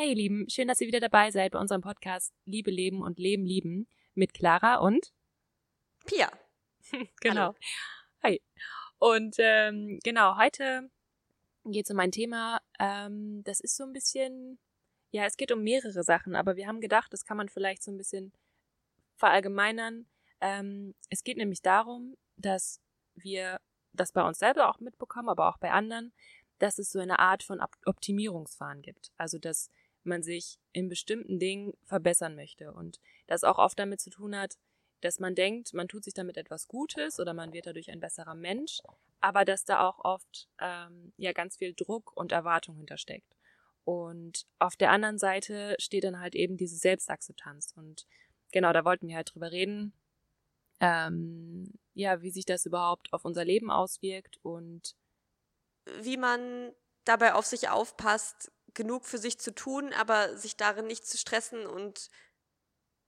Hey ihr Lieben, schön, dass ihr wieder dabei seid bei unserem Podcast Liebe leben und Leben lieben mit Clara und Pia. genau. Hallo. Hi. Und ähm, genau, heute geht es um ein Thema, ähm, das ist so ein bisschen, ja, es geht um mehrere Sachen, aber wir haben gedacht, das kann man vielleicht so ein bisschen verallgemeinern. Ähm, es geht nämlich darum, dass wir das bei uns selber auch mitbekommen, aber auch bei anderen, dass es so eine Art von Op- Optimierungswahn gibt. Also, dass man sich in bestimmten Dingen verbessern möchte und das auch oft damit zu tun hat, dass man denkt, man tut sich damit etwas Gutes oder man wird dadurch ein besserer Mensch, aber dass da auch oft ähm, ja ganz viel Druck und Erwartung hintersteckt. Und auf der anderen Seite steht dann halt eben diese Selbstakzeptanz. Und genau, da wollten wir halt drüber reden, ähm, ja, wie sich das überhaupt auf unser Leben auswirkt und Wie man dabei auf sich aufpasst, genug für sich zu tun, aber sich darin nicht zu stressen und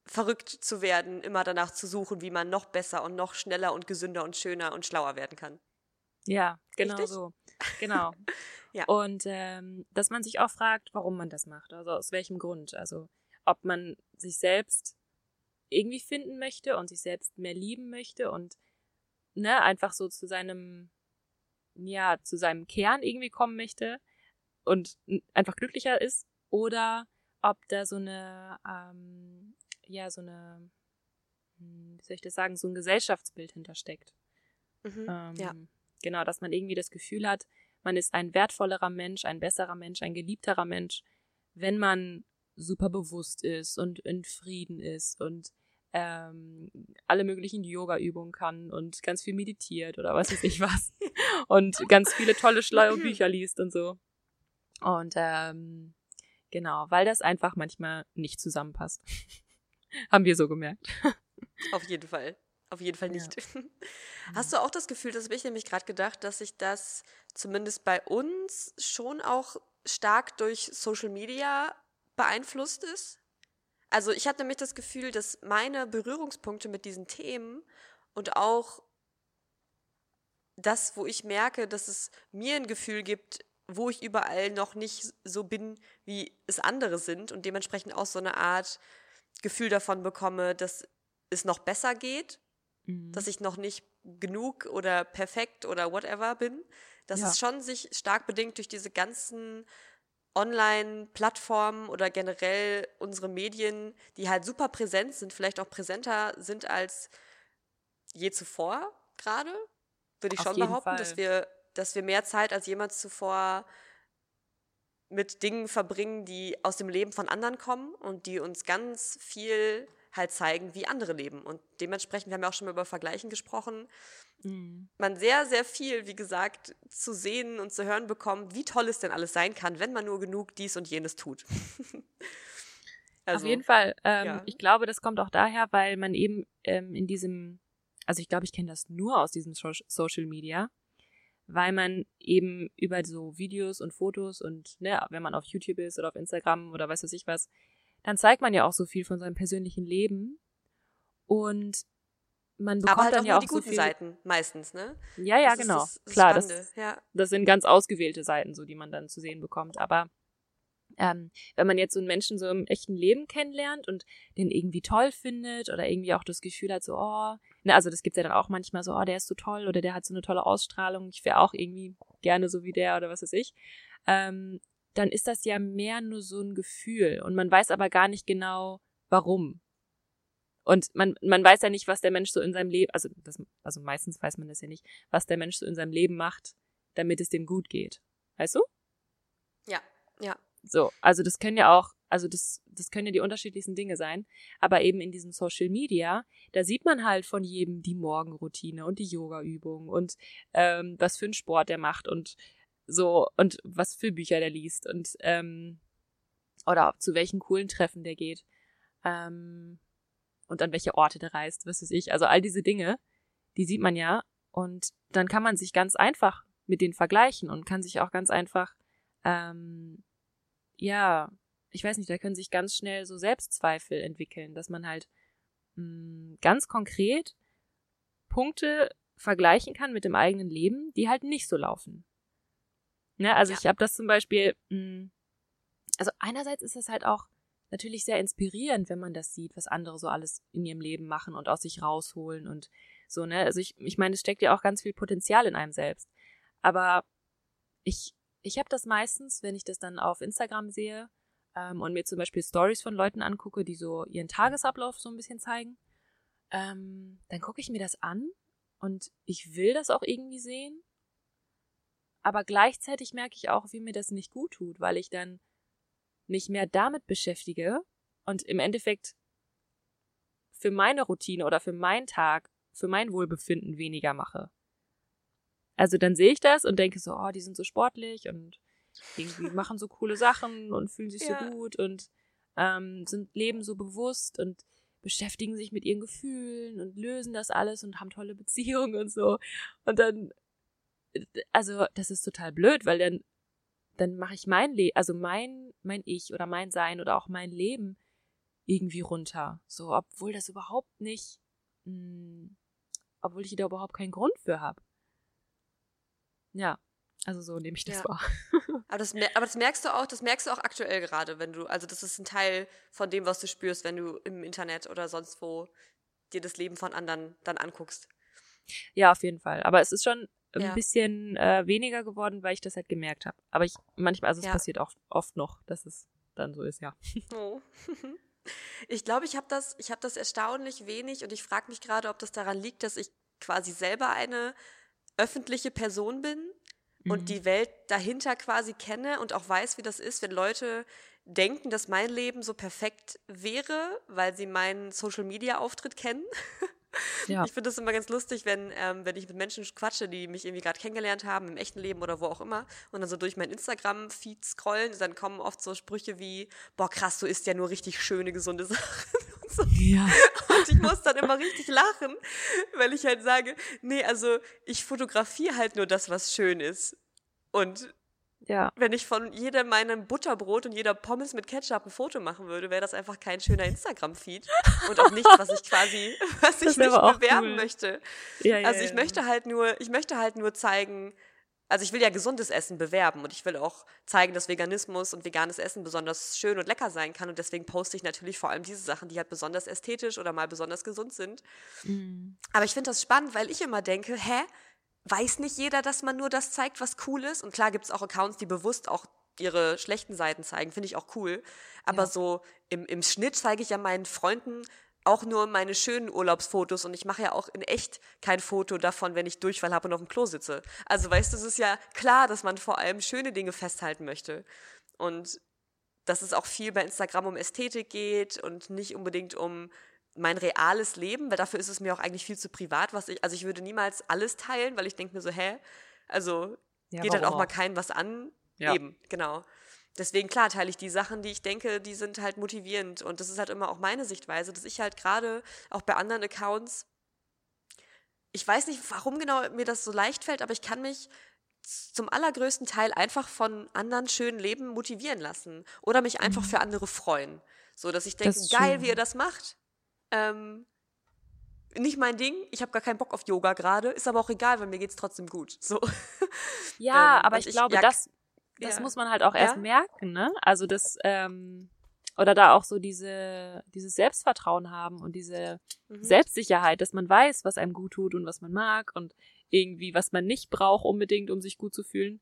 verrückt zu werden, immer danach zu suchen, wie man noch besser und noch schneller und gesünder und schöner und schlauer werden kann. Ja, genau Richtig? so. Genau. Ja. Und ähm, dass man sich auch fragt, warum man das macht, also aus welchem Grund. Also ob man sich selbst irgendwie finden möchte und sich selbst mehr lieben möchte und ne, einfach so zu seinem, ja, zu seinem Kern irgendwie kommen möchte und einfach glücklicher ist, oder ob da so eine, ähm, ja, so eine, hm, wie soll ich das sagen, so ein Gesellschaftsbild hintersteckt. Mhm. Ähm, Ja. Genau, dass man irgendwie das Gefühl hat, man ist ein wertvollerer Mensch, ein besserer Mensch, ein geliebterer Mensch, wenn man super bewusst ist und in Frieden ist und ähm, alle möglichen Yoga-Übungen kann und ganz viel meditiert oder was weiß ich was. und ganz viele tolle, schlaue Bücher liest und so. Und ähm, genau, weil das einfach manchmal nicht zusammenpasst. Haben wir so gemerkt. Auf jeden Fall. Auf jeden Fall Ja. nicht. Hast du auch das Gefühl, das habe ich nämlich gerade gedacht, dass sich das zumindest bei uns schon auch stark durch Social Media beeinflusst ist? Also ich habe nämlich das Gefühl, dass meine Berührungspunkte mit diesen Themen und auch das, wo ich merke, dass es mir ein Gefühl gibt, wo ich überall noch nicht so bin, wie es andere sind und dementsprechend auch so eine Art Gefühl davon bekomme, dass es noch besser geht, Mhm. dass ich noch nicht genug oder perfekt oder whatever bin. Das Ja. ist schon sich stark bedingt durch diese ganzen Online-Plattformen oder generell unsere Medien, die halt super präsent sind, vielleicht auch präsenter sind als je zuvor gerade, würde ich Auf schon behaupten, dass Fall. wir, dass wir mehr Zeit als jemals zuvor mit Dingen verbringen, die aus dem Leben von anderen kommen und die uns ganz viel halt zeigen, wie andere leben. Und dementsprechend, wir haben ja auch schon mal über Vergleichen gesprochen, Mhm. man sehr, sehr viel, wie gesagt, zu sehen und zu hören bekommt, wie toll es denn alles sein kann, wenn man nur genug dies und jenes tut. Auf jeden Fall. Ähm, ja. Ich glaube, das kommt auch daher, weil man eben ähm, in diesem, also ich glaube, ich kenne das nur aus diesem so Social Media, weil man eben über so Videos und Fotos und ne, wenn man auf YouTube ist oder auf Instagram oder weiß was ich was, dann zeigt man ja auch so viel von seinem persönlichen Leben und man bekommt Aber halt auch dann ja nur auch die so guten viel. Seiten meistens, ne? Ja, ja, Das ist genau. das- das Klar, das, ja. das sind ganz ausgewählte Seiten, so die man dann zu sehen bekommt. Aber ähm, wenn man jetzt so einen Menschen so im echten Leben kennenlernt und den irgendwie toll findet oder irgendwie auch das Gefühl hat, so, oh, ne, also das gibt's ja dann auch manchmal so, oh, der ist so toll oder der hat so eine tolle Ausstrahlung, ich wäre auch irgendwie gerne so wie der oder was weiß ich, ähm, dann ist das ja mehr nur so ein Gefühl und man weiß aber gar nicht genau, warum. Und man, man weiß ja nicht, was der Mensch so in seinem Leben, also das, also meistens weiß man das ja nicht, was der Mensch so in seinem Leben macht, damit es dem gut geht. Weißt du? Ja, ja. So, also das können ja auch, also das, das können ja die unterschiedlichsten Dinge sein. Aber eben in diesem Social Media, da sieht man halt von jedem die Morgenroutine und die Yoga-Übung und ähm, was für einen Sport der macht und so und was für Bücher der liest und ähm, oder zu welchen coolen Treffen der geht. Ähm, und an welche Orte der reist, was weiß ich. Also all diese Dinge, die sieht man ja. Und dann kann man sich ganz einfach mit denen vergleichen und kann sich auch ganz einfach, ähm, ja, ich weiß nicht, da können sich ganz schnell so Selbstzweifel entwickeln, dass man halt mh, ganz konkret Punkte vergleichen kann mit dem eigenen Leben, die halt nicht so laufen. Ne, also Ja. ich habe das zum Beispiel, mh, also einerseits ist es halt auch natürlich sehr inspirierend, wenn man das sieht, was andere so alles in ihrem Leben machen und aus sich rausholen und so, ne? Also ich, ich meine, es steckt ja auch ganz viel Potenzial in einem selbst. Aber ich, ich habe das meistens, wenn ich das dann auf Instagram sehe ähm, und mir zum Beispiel Stories von Leuten angucke, die so ihren Tagesablauf so ein bisschen zeigen, ähm, dann gucke ich mir das an und ich will das auch irgendwie sehen. Aber gleichzeitig merke ich auch, wie mir das nicht gut tut, weil ich dann mich mehr damit beschäftige und im Endeffekt für meine Routine oder für meinen Tag, für mein Wohlbefinden weniger mache. Also dann sehe ich das und denke so, oh, die sind so sportlich und irgendwie machen so coole Sachen und fühlen sich ja. so gut und ähm, sind leben so bewusst und beschäftigen sich mit ihren Gefühlen und lösen das alles und haben tolle Beziehungen und so. Und dann, also das ist total blöd, weil dann, dann mache ich mein Leben, also mein, mein Ich oder mein Sein oder auch mein Leben irgendwie runter. So, obwohl das überhaupt nicht, mh, hm, obwohl ich da überhaupt keinen Grund für habe. Ja, also so nehme ich das ja. wahr. aber, das, aber das merkst du auch, das merkst du auch aktuell gerade, wenn du, also das ist ein Teil von dem, was du spürst, wenn du im Internet oder sonst wo dir das Leben von anderen dann anguckst. Ja, auf jeden Fall. Aber es ist schon ein ja. bisschen äh, weniger geworden, weil ich das halt gemerkt habe. Aber ich manchmal, also es ja. passiert auch oft noch, dass es dann so ist, ja. Oh. Ich glaube, ich habe das, ich habe das erstaunlich wenig und ich frage mich gerade, ob das daran liegt, dass ich quasi selber eine öffentliche Person bin und mhm. die Welt dahinter quasi kenne und auch weiß, wie das ist, wenn Leute denken, dass mein Leben so perfekt wäre, weil sie meinen Social-Media-Auftritt kennen. Ja. Ich finde das immer ganz lustig, wenn, ähm, wenn ich mit Menschen quatsche, die mich irgendwie gerade kennengelernt haben, im echten Leben oder wo auch immer, und dann so durch mein Instagram-Feed scrollen, dann kommen oft so Sprüche wie, boah krass, du isst ja nur richtig schöne, gesunde Sachen. Und, so. ja. und ich muss dann immer richtig lachen, weil ich halt sage, nee, also ich fotografiere halt nur das, was schön ist. Und ja. wenn ich von jedem meinem Butterbrot und jeder Pommes mit Ketchup ein Foto machen würde, wäre das einfach kein schöner Instagram-Feed. Und auch nichts, was ich quasi, was ich nicht bewerben cool. möchte. Ja, ja, also ich ja. möchte halt nur, ich möchte halt nur zeigen, also ich will ja gesundes Essen bewerben und ich will auch zeigen, dass Veganismus und veganes Essen besonders schön und lecker sein kann und deswegen poste ich natürlich vor allem diese Sachen, die halt besonders ästhetisch oder mal besonders gesund sind. Mhm. Aber ich finde das spannend, weil ich immer denke, hä, weiß nicht jeder, dass man nur das zeigt, was cool ist. Und klar gibt es auch Accounts, die bewusst auch ihre schlechten Seiten zeigen, finde ich auch cool. Aber ja. so im, im Schnitt zeige ich ja meinen Freunden auch nur meine schönen Urlaubsfotos und ich mache ja auch in echt kein Foto davon, wenn ich Durchfall habe und auf dem Klo sitze. Also weißt du, es ist ja klar, dass man vor allem schöne Dinge festhalten möchte. Und dass es auch viel bei Instagram um Ästhetik geht und nicht unbedingt um mein reales Leben, weil dafür ist es mir auch eigentlich viel zu privat, was ich, also ich würde niemals alles teilen, weil ich denke mir so, hä, also ja, geht dann auch, auch mal keinem was an. Ja. Eben, genau. Deswegen, klar, teile ich die Sachen, die ich denke, die sind halt motivierend. Und das ist halt immer auch meine Sichtweise, dass ich halt gerade auch bei anderen Accounts, ich weiß nicht, warum genau mir das so leicht fällt, aber ich kann mich zum allergrößten Teil einfach von anderen schönen Leben motivieren lassen oder mich einfach mhm. für andere freuen. So, dass ich denke, geil, schön. wie ihr das macht. Ähm, nicht mein Ding, ich habe gar keinen Bock auf Yoga gerade, ist aber auch egal, weil mir geht's trotzdem gut. So. Ja, ähm, aber ich, ich glaube, ja, das, das ja. muss man halt auch erst ja? merken, ne? Also das, ähm, oder da auch so diese, dieses Selbstvertrauen haben und diese mhm. Selbstsicherheit, dass man weiß, was einem gut tut und was man mag und irgendwie, was man nicht braucht unbedingt, um sich gut zu fühlen.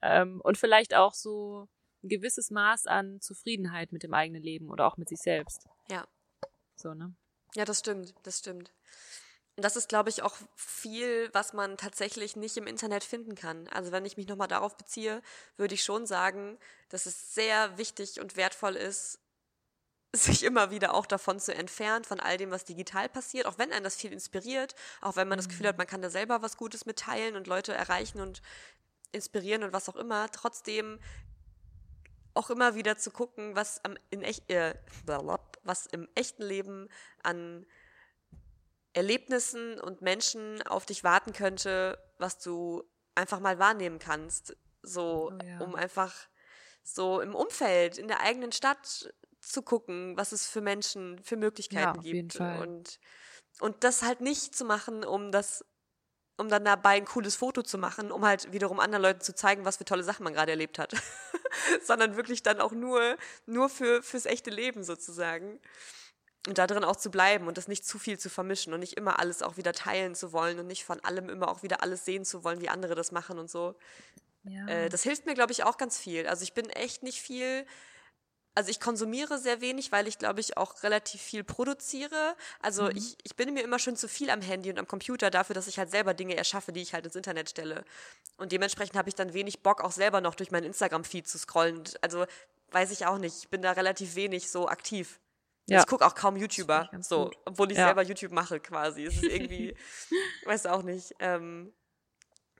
Ähm, und vielleicht auch so ein gewisses Maß an Zufriedenheit mit dem eigenen Leben oder auch mit sich selbst. Ja. So, ne? Ja, das stimmt, das stimmt. Und das ist, glaube ich, auch viel, was man tatsächlich nicht im Internet finden kann. Also wenn ich mich nochmal darauf beziehe, würde ich schon sagen, dass es sehr wichtig und wertvoll ist, sich immer wieder auch davon zu entfernen, von all dem, was digital passiert, auch wenn einen das viel inspiriert, auch wenn man das Gefühl hat, mhm. man kann da selber was Gutes mitteilen und Leute erreichen und inspirieren und was auch immer. Trotzdem auch immer wieder zu gucken, was am, in echt, äh, was im echten Leben an Erlebnissen und Menschen auf dich warten könnte, was du einfach mal wahrnehmen kannst. So, oh ja. um einfach so im Umfeld, in der eigenen Stadt zu gucken, was es für Menschen, für Möglichkeiten ja, gibt. Und, und das halt nicht zu machen, um das um dann dabei ein cooles Foto zu machen, um halt wiederum anderen Leuten zu zeigen, was für tolle Sachen man gerade erlebt hat. Sondern wirklich dann auch nur, nur für, fürs echte Leben sozusagen. Und da drin auch zu bleiben und das nicht zu viel zu vermischen und nicht immer alles auch wieder teilen zu wollen und nicht von allem immer auch wieder alles sehen zu wollen, wie andere das machen und so. Ja. Äh, das hilft mir, glaube ich, auch ganz viel. Also ich bin echt nicht viel also ich konsumiere sehr wenig, weil ich, glaube ich, auch relativ viel produziere. Also mhm. ich, ich bin mir immer schon zu viel am Handy und am Computer dafür, dass ich halt selber Dinge erschaffe, die ich halt ins Internet stelle. Und dementsprechend habe ich dann wenig Bock, auch selber noch durch meinen Instagram-Feed zu scrollen. Also weiß ich auch nicht. Ich bin da relativ wenig so aktiv. Ja. Ich gucke auch kaum YouTuber, so, obwohl ich ja. selber YouTube mache quasi. Es ist irgendwie, weiß auch nicht. Ähm,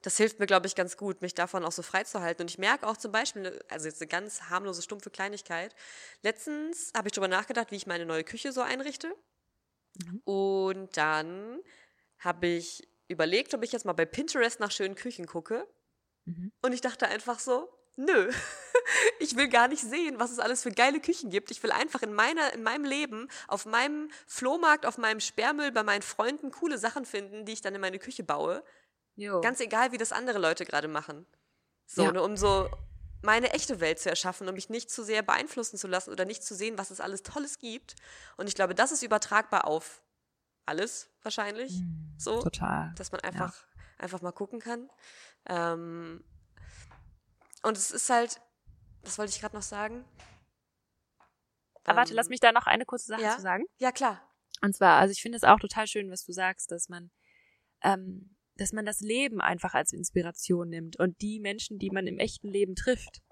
das hilft mir, glaube ich, ganz gut, mich davon auch so freizuhalten. Und ich merke auch zum Beispiel, also jetzt eine ganz harmlose, stumpfe Kleinigkeit. Letztens habe ich darüber nachgedacht, wie ich meine neue Küche so einrichte. Mhm. Und dann habe ich überlegt, ob ich jetzt mal bei Pinterest nach schönen Küchen gucke. Mhm. Und ich dachte einfach so, nö, ich will gar nicht sehen, was es alles für geile Küchen gibt. Ich will einfach in, meiner, in meinem Leben, auf meinem Flohmarkt, auf meinem Sperrmüll, bei meinen Freunden coole Sachen finden, die ich dann in meine Küche baue. Jo. Ganz egal, wie das andere Leute gerade machen. So, ja. ne, um so meine echte Welt zu erschaffen, um mich nicht zu sehr beeinflussen zu lassen oder nicht zu sehen, was es alles Tolles gibt. Und ich glaube, das ist übertragbar auf alles wahrscheinlich. Mhm, so. Total. Dass man einfach, ja. einfach mal gucken kann. Ähm, und es ist halt, was wollte ich gerade noch sagen? Aber warte, lass ähm, mich da noch eine kurze Sache ja? zu sagen. Ja, klar. Und zwar, also ich finde es auch total schön, was du sagst, dass man ähm, dass man das Leben einfach als Inspiration nimmt und die Menschen, die man im echten Leben trifft.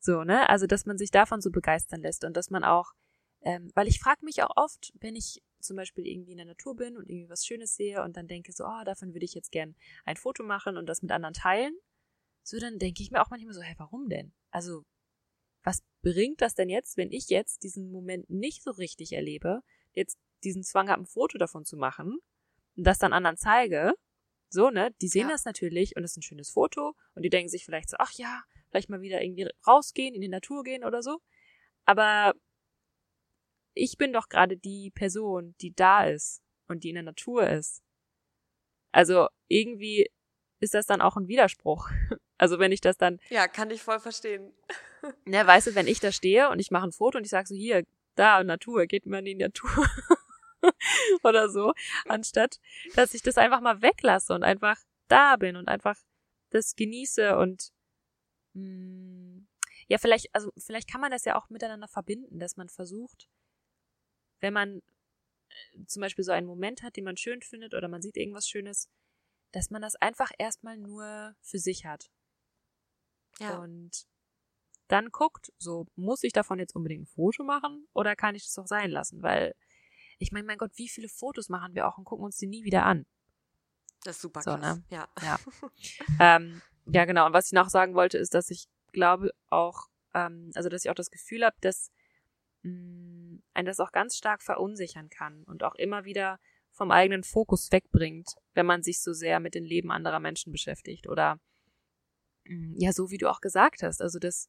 So, ne? Also, dass man sich davon so begeistern lässt und dass man auch, ähm, weil ich frage mich auch oft, wenn ich zum Beispiel irgendwie in der Natur bin und irgendwie was Schönes sehe und dann denke so, oh, davon würde ich jetzt gern ein Foto machen und das mit anderen teilen. So, dann denke ich mir auch manchmal so, hä, warum denn? Also, was bringt das denn jetzt, wenn ich jetzt diesen Moment nicht so richtig erlebe, jetzt diesen Zwang habe, ein Foto davon zu machen und das dann anderen zeige so, ne? Die sehen ja. das natürlich und es ist ein schönes Foto und die denken sich vielleicht so, ach ja, vielleicht mal wieder irgendwie rausgehen, in die Natur gehen oder so. Aber ich bin doch gerade die Person, die da ist und die in der Natur ist. Also irgendwie ist das dann auch ein Widerspruch. Also wenn ich das dann. Ja, kann ich voll verstehen. Ne, weißt du, wenn ich da stehe und ich mache ein Foto und ich sage so, hier, da, Natur, geht mal in die Natur. oder so, anstatt dass ich das einfach mal weglasse und einfach da bin und einfach das genieße und mh, hm, ja, vielleicht, also vielleicht kann man das ja auch miteinander verbinden, dass man versucht, wenn man äh, zum Beispiel so einen Moment hat, den man schön findet oder man sieht irgendwas Schönes, dass man das einfach erstmal nur für sich hat. Ja. Und dann guckt, so, muss ich davon jetzt unbedingt ein Foto machen oder kann ich das auch sein lassen? Weil ich meine, mein Gott, wie viele Fotos machen wir auch und gucken uns die nie wieder an. Das ist super so, krass. Ne? Ja. Ja. ähm, ja, genau. Und was ich noch sagen wollte, ist, dass ich glaube auch, ähm, also dass ich auch das Gefühl habe, dass mh, mm, ein das auch ganz stark verunsichern kann und auch immer wieder vom eigenen Fokus wegbringt, wenn man sich so sehr mit dem Leben anderer Menschen beschäftigt. Oder ja, so wie du auch gesagt hast, also dass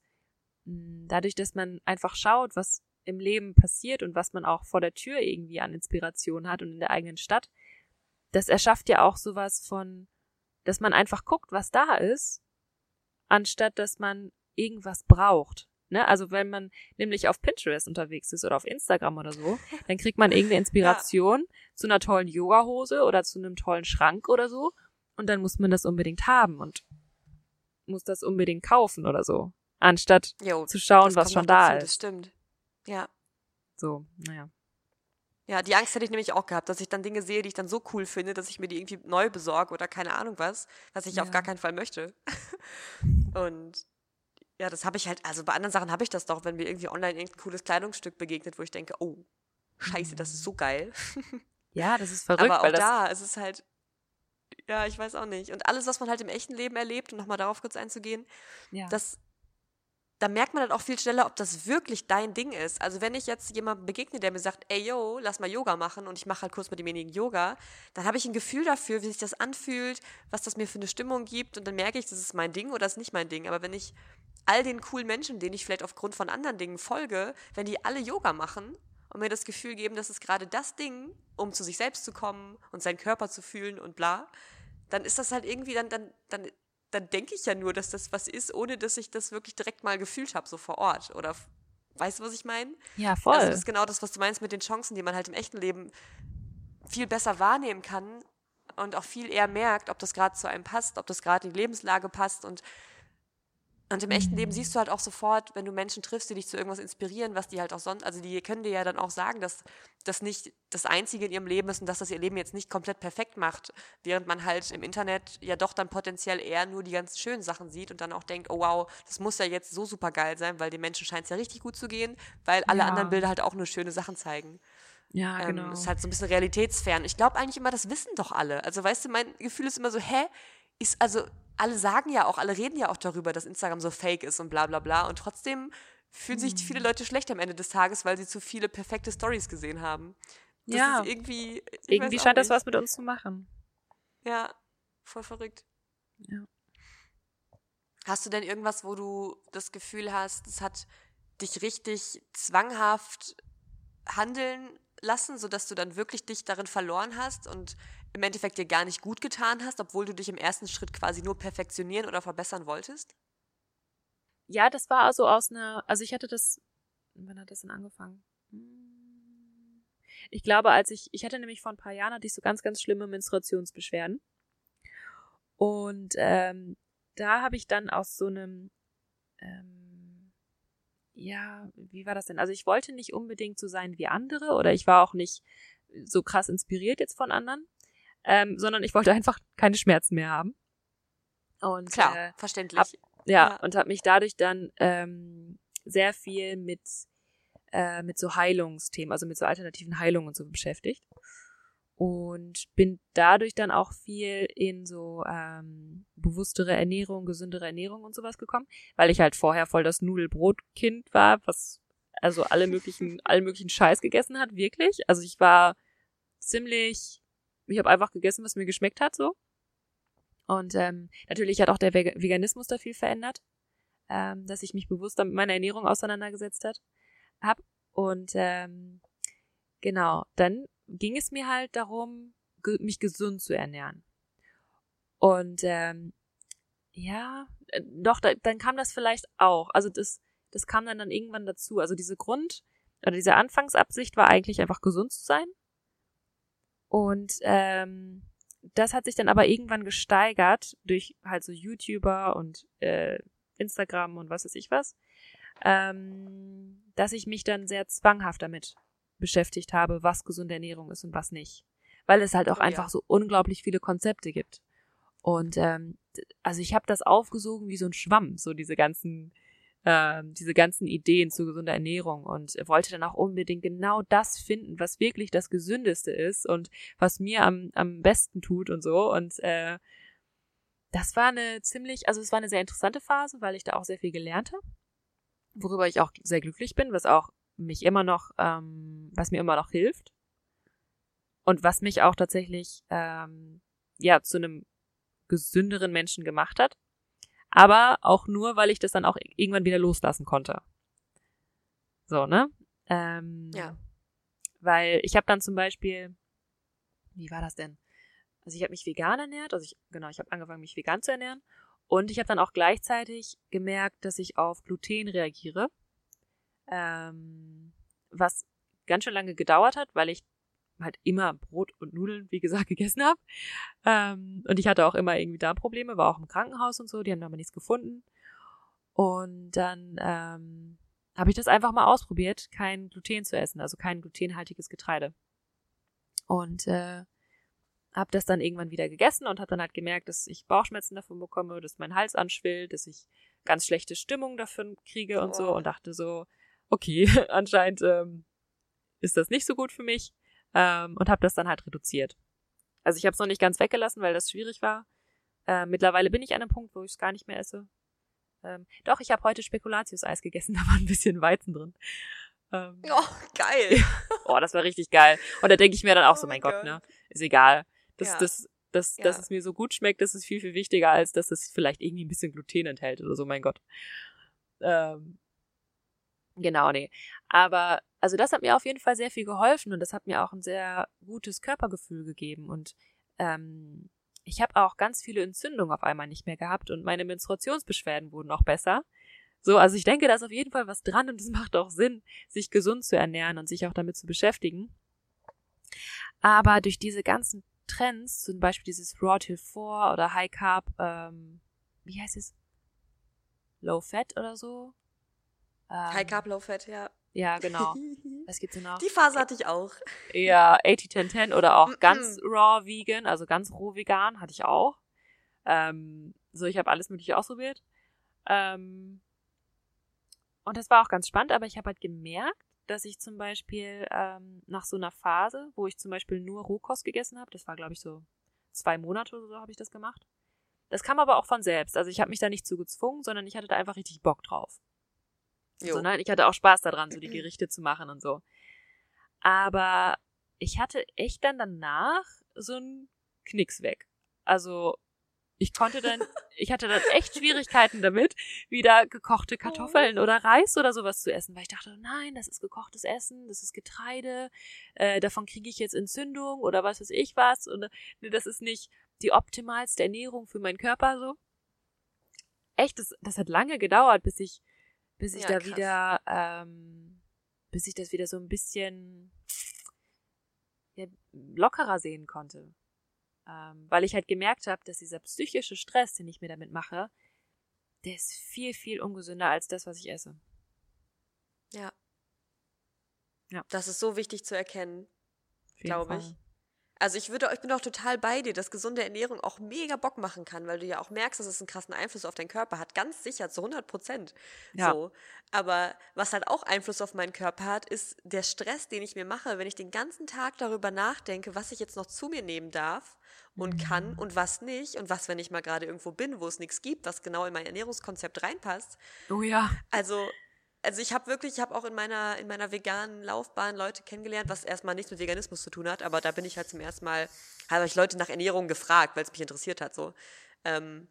mh, mm, dadurch, dass man einfach schaut, was im Leben passiert und was man auch vor der Tür irgendwie an Inspiration hat und in der eigenen Stadt, das erschafft ja auch sowas von, dass man einfach guckt, was da ist, anstatt dass man irgendwas braucht. Ne? Also wenn man nämlich auf Pinterest unterwegs ist oder auf Instagram oder so, dann kriegt man irgendeine Inspiration ja. zu einer tollen Yoga-Hose oder zu einem tollen Schrank oder so und dann muss man das unbedingt haben und muss das unbedingt kaufen oder so, anstatt jo, zu schauen, was schon da dazu, ist. Das stimmt. Ja. So, naja. Ja, die Angst hätte ich nämlich auch gehabt, dass ich dann Dinge sehe, die ich dann so cool finde, dass ich mir die irgendwie neu besorge oder keine Ahnung was, was ich ja. auf gar keinen Fall möchte. Und ja, das habe ich halt, also bei anderen Sachen habe ich das doch, wenn mir irgendwie online irgendein cooles Kleidungsstück begegnet, wo ich denke, oh, scheiße, das ist so geil. Ja, das ist verrückt. Aber auch da, es ist halt, ja, ich weiß auch nicht. Und alles, was man halt im echten Leben erlebt, um nochmal darauf kurz einzugehen, ja. das da merkt man dann auch viel schneller, ob das wirklich dein Ding ist. Also wenn ich jetzt jemandem begegne, der mir sagt, ey yo, lass mal Yoga machen und ich mache halt kurz mit demjenigen Yoga, dann habe ich ein Gefühl dafür, wie sich das anfühlt, was das mir für eine Stimmung gibt und dann merke ich, das ist mein Ding oder das ist nicht mein Ding. Aber wenn ich all den coolen Menschen, denen ich vielleicht aufgrund von anderen Dingen folge, wenn die alle Yoga machen und mir das Gefühl geben, das ist gerade das Ding, um zu sich selbst zu kommen und seinen Körper zu fühlen und bla, dann ist das halt irgendwie, dann, dann, dann, dann denke ich ja nur, dass das was ist, ohne dass ich das wirklich direkt mal gefühlt habe, so vor Ort. Oder weißt du, was ich meine? Ja, voll. Also das ist genau das, was du meinst mit den Chancen, die man halt im echten Leben viel besser wahrnehmen kann und auch viel eher merkt, ob das gerade zu einem passt, ob das gerade in die Lebenslage passt und und im echten Leben siehst du halt auch sofort, wenn du Menschen triffst, die dich zu irgendwas inspirieren, was die halt auch sonst, also die können dir ja dann auch sagen, dass das nicht das Einzige in ihrem Leben ist und dass das ihr Leben jetzt nicht komplett perfekt macht, während man halt im Internet ja doch dann potenziell eher nur die ganz schönen Sachen sieht und dann auch denkt, oh wow, das muss ja jetzt so super geil sein, weil den Menschen scheint es ja richtig gut zu gehen, weil alle ja. anderen Bilder halt auch nur schöne Sachen zeigen. Ja, ähm, genau. Ist halt so ein bisschen realitätsfern. Ich glaube eigentlich immer, das wissen doch alle. Also weißt du, mein Gefühl ist immer so, hä, ist also alle sagen ja auch, alle reden ja auch darüber, dass Instagram so fake ist und bla bla bla. Und trotzdem fühlen sich viele mhm. Leute schlecht am Ende des Tages, weil sie zu viele perfekte Stories gesehen haben. Das ja. Ist irgendwie. Irgendwie scheint das was mit uns zu machen. Ja, voll verrückt. Ja. Hast du denn irgendwas, wo du das Gefühl hast, es hat dich richtig zwanghaft handeln lassen, sodass du dann wirklich dich darin verloren hast und im Endeffekt dir gar nicht gut getan hast, obwohl du dich im ersten Schritt quasi nur perfektionieren oder verbessern wolltest? Ja, das war also aus einer, also ich hatte das, wann hat das denn angefangen? Ich glaube, als ich, ich hatte nämlich vor ein paar Jahren, hatte ich so ganz, ganz schlimme Menstruationsbeschwerden. Und ähm, da habe ich dann aus so einem, ähm, ja, wie war das denn? Also ich wollte nicht unbedingt so sein wie andere oder ich war auch nicht so krass inspiriert jetzt von anderen, ähm, sondern ich wollte einfach keine Schmerzen mehr haben. Und klar, äh, verständlich. Hab, ja, ja, und habe mich dadurch dann ähm, sehr viel mit äh, mit so Heilungsthemen, also mit so alternativen Heilungen und so beschäftigt und bin dadurch dann auch viel in so ähm, bewusstere Ernährung, gesündere Ernährung und sowas gekommen, weil ich halt vorher voll das Nudelbrotkind war, was also alle möglichen, allen möglichen Scheiß gegessen hat, wirklich. Also ich war ziemlich ich habe einfach gegessen, was mir geschmeckt hat, so. Und ähm, natürlich hat auch der Veganismus da viel verändert, ähm, dass ich mich bewusster mit meiner Ernährung auseinandergesetzt hat, hab. Und ähm, genau, dann ging es mir halt darum, ge mich gesund zu ernähren. Und ähm, ja, äh, doch, da, dann kam das vielleicht auch. Also das, das kam dann dann irgendwann dazu. Also diese Grund oder diese Anfangsabsicht war eigentlich einfach gesund zu sein. Und ähm, das hat sich dann aber irgendwann gesteigert durch halt so YouTuber und äh, Instagram und was weiß ich was, ähm, dass ich mich dann sehr zwanghaft damit beschäftigt habe, was gesunde Ernährung ist und was nicht. Weil es halt auch oh, einfach ja. so unglaublich viele Konzepte gibt. Und ähm, also ich habe das aufgesogen wie so ein Schwamm, so diese ganzen äh, diese ganzen Ideen zu gesunder Ernährung und wollte dann auch unbedingt genau das finden, was wirklich das Gesündeste ist und was mir am, am besten tut und so. Und äh, das war eine ziemlich, also es war eine sehr interessante Phase, weil ich da auch sehr viel gelernt habe, worüber ich auch sehr glücklich bin, was auch mich immer noch, ähm, was mir immer noch hilft und was mich auch tatsächlich ähm, ja zu einem gesünderen Menschen gemacht hat aber auch nur, weil ich das dann auch irgendwann wieder loslassen konnte. So, ne? Ähm, ja. Weil ich habe dann zum Beispiel, wie war das denn? Also ich habe mich vegan ernährt, also ich, genau, ich habe angefangen, mich vegan zu ernähren. Und ich habe dann auch gleichzeitig gemerkt, dass ich auf Gluten reagiere. Ähm, was ganz schön lange gedauert hat, weil ich halt immer Brot und Nudeln, wie gesagt, gegessen habe. Ähm, und ich hatte auch immer irgendwie Darmprobleme, war auch im Krankenhaus und so, die haben aber nichts gefunden. Und dann ähm, habe ich das einfach mal ausprobiert, kein Gluten zu essen, also kein glutenhaltiges Getreide. Und äh, habe das dann irgendwann wieder gegessen und habe dann halt gemerkt, dass ich Bauchschmerzen davon bekomme, dass mein Hals anschwillt, dass ich ganz schlechte Stimmung davon kriege und so und dachte so, okay, anscheinend ähm, ist das nicht so gut für mich ähm, und habe das dann halt reduziert. Also ich habe es noch nicht ganz weggelassen, weil das schwierig war. Äh, mittlerweile bin ich an einem Punkt, wo ich es gar nicht mehr esse. Ähm, doch, ich habe heute Spekulatius-Eis gegessen, da war ein bisschen Weizen drin. Ähm, oh, geil. oh, das war richtig geil. Und da denke ich mir dann auch oh so, mein Gott, Gott, ne? Ist egal. Das, ja. das, das, ja. dass es mir so gut schmeckt, das ist viel, viel wichtiger, als dass es vielleicht irgendwie ein bisschen Gluten enthält oder so, mein Gott. Ähm, genau, nee. Aber also das hat mir auf jeden Fall sehr viel geholfen und das hat mir auch ein sehr gutes Körpergefühl gegeben. Und ähm, ich habe auch ganz viele Entzündungen auf einmal nicht mehr gehabt und meine Menstruationsbeschwerden wurden auch besser. So, also ich denke, da ist auf jeden Fall was dran und es macht auch Sinn, sich gesund zu ernähren und sich auch damit zu beschäftigen. Aber durch diese ganzen Trends, zum Beispiel dieses Raw Till 4 oder High Carb, ähm, wie heißt es? Low Fat oder so? Ähm, High Carb, Low Fat, ja. Ja, genau. Was gibt's denn noch? Die Phase hatte ich auch. Ja, 80-10-10 oder auch ganz raw vegan, also ganz roh vegan hatte ich auch. Ähm, so, ich habe alles mögliche ausprobiert. Ähm, und das war auch ganz spannend, aber ich habe halt gemerkt, dass ich zum Beispiel ähm, nach so einer Phase, wo ich zum Beispiel nur Rohkost gegessen habe, das war glaube ich so zwei Monate oder so habe ich das gemacht. Das kam aber auch von selbst. Also ich habe mich da nicht zu gezwungen, sondern ich hatte da einfach richtig Bock drauf. Jo. So, ne? Ich hatte auch Spaß daran, so die Gerichte zu machen und so. Aber ich hatte echt dann danach so einen Knicks weg. Also ich konnte dann, ich hatte dann echt Schwierigkeiten damit, wieder gekochte Kartoffeln oder Reis oder sowas zu essen, weil ich dachte, nein, das ist gekochtes Essen, das ist Getreide, äh, davon kriege ich jetzt Entzündung oder was weiß ich was und ne, das ist nicht die optimalste Ernährung für meinen Körper so. Echt, das, das hat lange gedauert, bis ich, bis ich ja, da krass. wieder, ähm, bis ich das wieder so ein bisschen ja, lockerer sehen konnte. Ähm, weil ich halt gemerkt habe, dass dieser psychische Stress, den ich mir damit mache, der ist viel, viel ungesünder als das, was ich esse. Ja. Ja. Das ist so wichtig zu erkennen, glaube ich. Also ich würde, ich bin auch total bei dir, dass gesunde Ernährung auch mega Bock machen kann, weil du ja auch merkst, dass es einen krassen Einfluss auf deinen Körper hat. Ganz sicher, zu 100 Prozent. Ja. So. Aber was halt auch Einfluss auf meinen Körper hat, ist der Stress, den ich mir mache, wenn ich den ganzen Tag darüber nachdenke, was ich jetzt noch zu mir nehmen darf und kann mhm. und was nicht und was, wenn ich mal gerade irgendwo bin, wo es nichts gibt, was genau in mein Ernährungskonzept reinpasst. Oh ja. Also also ich habe wirklich, ich habe auch in meiner in meiner veganen Laufbahn Leute kennengelernt, was erstmal nichts mit Veganismus zu tun hat, aber da bin ich halt zum ersten Mal, habe ich Leute nach Ernährung gefragt, weil es mich interessiert hat so. Ähm,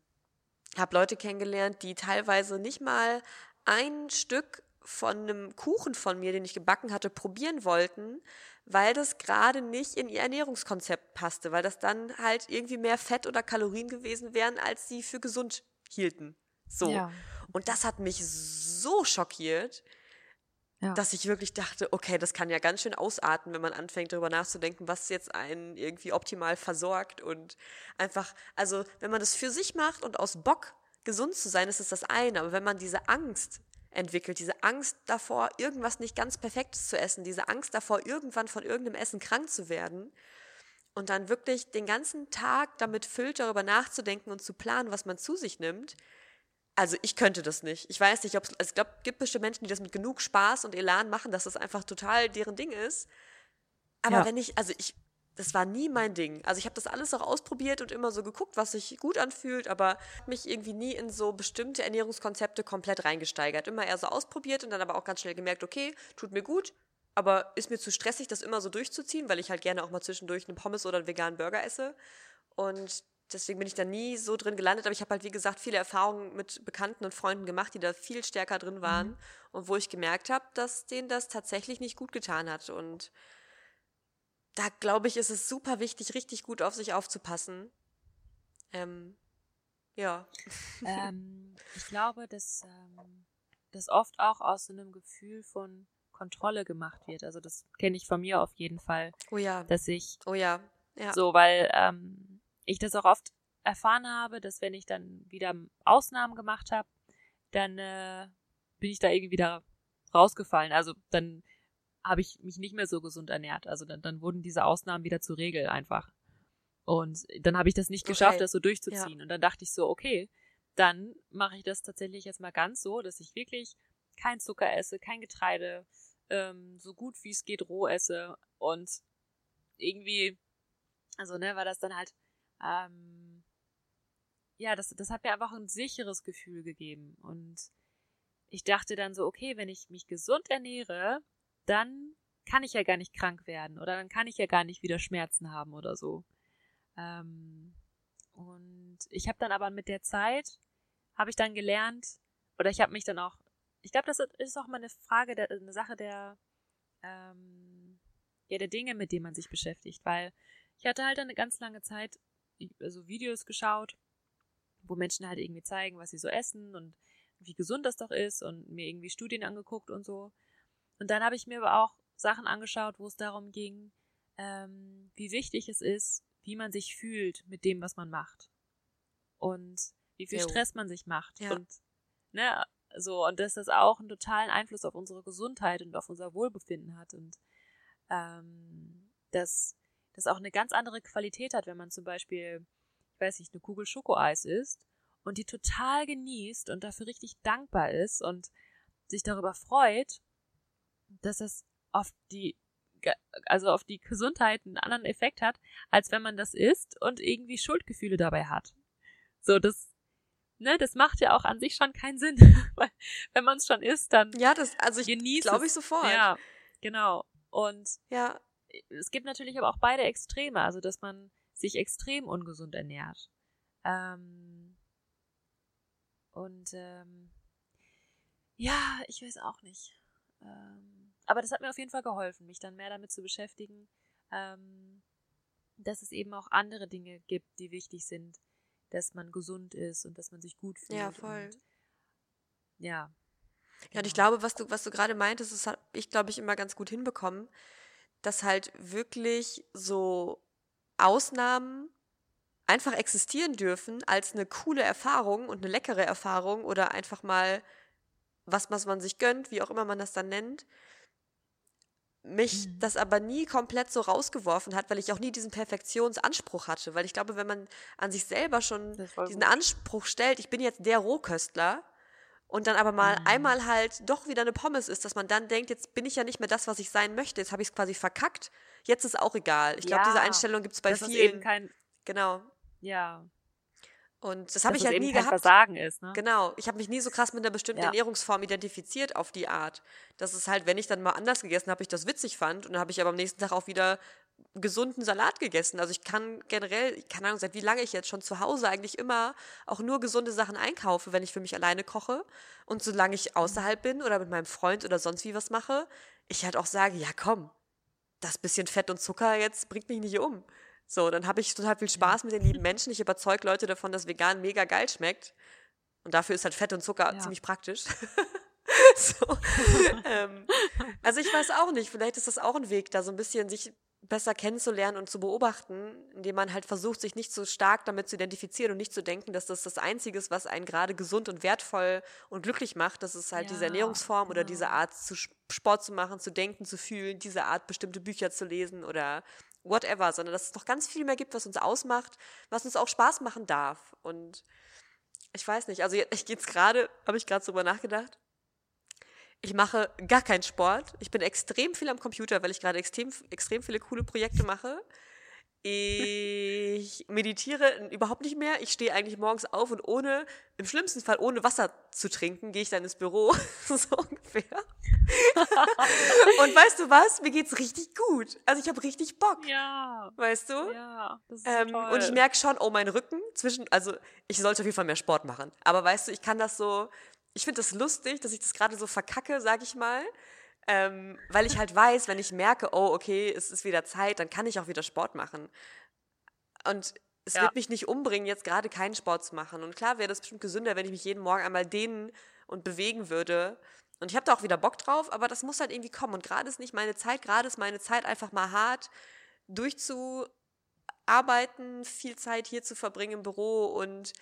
habe Leute kennengelernt, die teilweise nicht mal ein Stück von einem Kuchen von mir, den ich gebacken hatte, probieren wollten, weil das gerade nicht in ihr Ernährungskonzept passte, weil das dann halt irgendwie mehr Fett oder Kalorien gewesen wären, als sie für gesund hielten. So. Ja. Und das hat mich so schockiert, ja. dass ich wirklich dachte, okay, das kann ja ganz schön ausarten, wenn man anfängt darüber nachzudenken, was jetzt einen irgendwie optimal versorgt und einfach, also wenn man das für sich macht und aus Bock gesund zu sein, ist es das eine, aber wenn man diese Angst entwickelt. Diese Angst davor, irgendwas nicht ganz Perfektes zu essen, diese Angst davor, irgendwann von irgendeinem Essen krank zu werden und dann wirklich den ganzen Tag damit füllt, darüber nachzudenken und zu planen, was man zu sich nimmt. Also ich könnte das nicht. Ich weiß nicht, ob es, also ich glaube, gibt bestimmt Menschen, die das mit genug Spaß und Elan machen, dass das einfach total deren Ding ist. Aber ja. wenn ich, also ich, das war nie mein Ding. Also ich habe das alles auch ausprobiert und immer so geguckt, was sich gut anfühlt, aber mich irgendwie nie in so bestimmte Ernährungskonzepte komplett reingesteigert. Immer eher so ausprobiert und dann aber auch ganz schnell gemerkt, okay, tut mir gut, aber ist mir zu stressig, das immer so durchzuziehen, weil ich halt gerne auch mal zwischendurch einen Pommes oder einen veganen Burger esse. Und deswegen bin ich da nie so drin gelandet. Aber ich habe halt, wie gesagt, viele Erfahrungen mit Bekannten und Freunden gemacht, die da viel stärker drin waren mhm. und wo ich gemerkt habe, dass denen das tatsächlich nicht gut getan hat. Und da glaube ich, ist es super wichtig, richtig gut auf sich aufzupassen. Ähm, ja. Ähm, ich glaube, dass ähm, das oft auch aus so einem Gefühl von Kontrolle gemacht wird. Also das kenne ich von mir auf jeden Fall. Oh ja. Dass ich. Oh ja. Ja. So, weil ähm, ich das auch oft erfahren habe, dass wenn ich dann wieder Ausnahmen gemacht habe, dann äh, bin ich da irgendwie wieder rausgefallen. Also dann habe ich mich nicht mehr so gesund ernährt. Also dann, dann wurden diese Ausnahmen wieder zur Regel einfach. Und dann habe ich das nicht geschafft, okay. das so durchzuziehen. Ja. Und dann dachte ich so, okay, dann mache ich das tatsächlich jetzt mal ganz so, dass ich wirklich kein Zucker esse, kein Getreide, ähm, so gut wie es geht roh esse. Und irgendwie, also ne, war das dann halt, ähm, ja, das, das hat mir einfach ein sicheres Gefühl gegeben. Und ich dachte dann so, okay, wenn ich mich gesund ernähre, dann kann ich ja gar nicht krank werden oder dann kann ich ja gar nicht wieder Schmerzen haben oder so. Ähm, und ich habe dann aber mit der Zeit, habe ich dann gelernt, oder ich habe mich dann auch, ich glaube, das ist auch mal eine Frage, der, eine Sache der, ähm, ja, der Dinge, mit denen man sich beschäftigt, weil ich hatte halt eine ganz lange Zeit also Videos geschaut, wo Menschen halt irgendwie zeigen, was sie so essen und wie gesund das doch ist und mir irgendwie Studien angeguckt und so. Und dann habe ich mir aber auch Sachen angeschaut, wo es darum ging, ähm, wie wichtig es ist, wie man sich fühlt mit dem, was man macht. Und wie viel jo. Stress man sich macht. Ja. Und ne, so, und dass das auch einen totalen Einfluss auf unsere Gesundheit und auf unser Wohlbefinden hat. Und ähm, dass das auch eine ganz andere Qualität hat, wenn man zum Beispiel, ich weiß nicht, eine Kugel Schokoeis isst und die total genießt und dafür richtig dankbar ist und sich darüber freut, dass es auf die also auf die Gesundheit einen anderen Effekt hat, als wenn man das isst und irgendwie Schuldgefühle dabei hat. So, das, ne, das macht ja auch an sich schon keinen Sinn. Weil, wenn man es schon isst, dann. Ja, das, also ich glaube ich sofort. Ja, genau. Und ja. Es gibt natürlich aber auch beide Extreme, also dass man sich extrem ungesund ernährt. Ähm, und ähm, ja, ich weiß auch nicht. Ähm, aber das hat mir auf jeden Fall geholfen, mich dann mehr damit zu beschäftigen, ähm, dass es eben auch andere Dinge gibt, die wichtig sind, dass man gesund ist und dass man sich gut fühlt. Ja, voll. Und, ja. Ja, und ich genau. glaube, was du, was du gerade meintest, das habe ich, glaube ich, immer ganz gut hinbekommen, dass halt wirklich so Ausnahmen einfach existieren dürfen als eine coole Erfahrung und eine leckere Erfahrung oder einfach mal was, was man sich gönnt, wie auch immer man das dann nennt, mich mhm. das aber nie komplett so rausgeworfen hat, weil ich auch nie diesen Perfektionsanspruch hatte. Weil ich glaube, wenn man an sich selber schon diesen gut. Anspruch stellt, ich bin jetzt der Rohköstler, und dann aber mal mhm. einmal halt doch wieder eine Pommes ist, dass man dann denkt, jetzt bin ich ja nicht mehr das, was ich sein möchte, jetzt habe ich es quasi verkackt, jetzt ist auch egal. Ich glaube, diese Einstellung gibt es bei das vielen. Ist eben kein, genau. Ja. Und das habe ich halt nie gehabt. Versagen ist, ne? Genau. Ich habe mich nie so krass mit einer bestimmten ja. Ernährungsform identifiziert auf die Art. Das ist halt, wenn ich dann mal anders gegessen habe, ich das witzig fand und dann habe ich aber am nächsten Tag auch wieder gesunden Salat gegessen. Also ich kann generell, keine Ahnung, seit wie lange ich jetzt schon zu Hause eigentlich immer auch nur gesunde Sachen einkaufe, wenn ich für mich alleine koche. Und solange ich außerhalb bin oder mit meinem Freund oder sonst wie was mache, ich halt auch sage, ja komm, das bisschen Fett und Zucker jetzt bringt mich nicht um. So, dann habe ich total viel Spaß mit den lieben Menschen. Ich überzeuge Leute davon, dass vegan mega geil schmeckt. Und dafür ist halt Fett und Zucker ja. ziemlich praktisch. so. ähm, also ich weiß auch nicht, vielleicht ist das auch ein Weg, da so ein bisschen sich besser kennenzulernen und zu beobachten, indem man halt versucht, sich nicht so stark damit zu identifizieren und nicht zu denken, dass das das Einzige ist, was einen gerade gesund und wertvoll und glücklich macht. Das ist halt ja, diese Ernährungsform genau. oder diese Art, zu Sport zu machen, zu denken, zu fühlen, diese Art, bestimmte Bücher zu lesen oder whatever, sondern dass es noch ganz viel mehr gibt, was uns ausmacht, was uns auch Spaß machen darf. Und ich weiß nicht, also ich jetzt gerade, habe ich gerade drüber nachgedacht. Ich mache gar keinen Sport. Ich bin extrem viel am Computer, weil ich gerade extrem, extrem viele coole Projekte mache. Ich meditiere überhaupt nicht mehr. Ich stehe eigentlich morgens auf und ohne, im schlimmsten Fall ohne Wasser zu trinken, gehe ich dann ins Büro. so ungefähr. und weißt du was? Mir geht's richtig gut. Also ich habe richtig Bock. Ja. Weißt du? Ja. Das ist ähm, toll. Und ich merke schon, oh, mein Rücken zwischen, also ich sollte auf jeden Fall mehr Sport machen. Aber weißt du, ich kann das so, ich finde das lustig, dass ich das gerade so verkacke, sag ich mal. Ähm, weil ich halt weiß, wenn ich merke, oh, okay, es ist wieder Zeit, dann kann ich auch wieder Sport machen. Und es ja. wird mich nicht umbringen, jetzt gerade keinen Sport zu machen. Und klar wäre das bestimmt gesünder, wenn ich mich jeden Morgen einmal dehnen und bewegen würde. Und ich habe da auch wieder Bock drauf, aber das muss halt irgendwie kommen. Und gerade ist nicht meine Zeit, gerade ist meine Zeit einfach mal hart durchzuarbeiten, viel Zeit hier zu verbringen im Büro und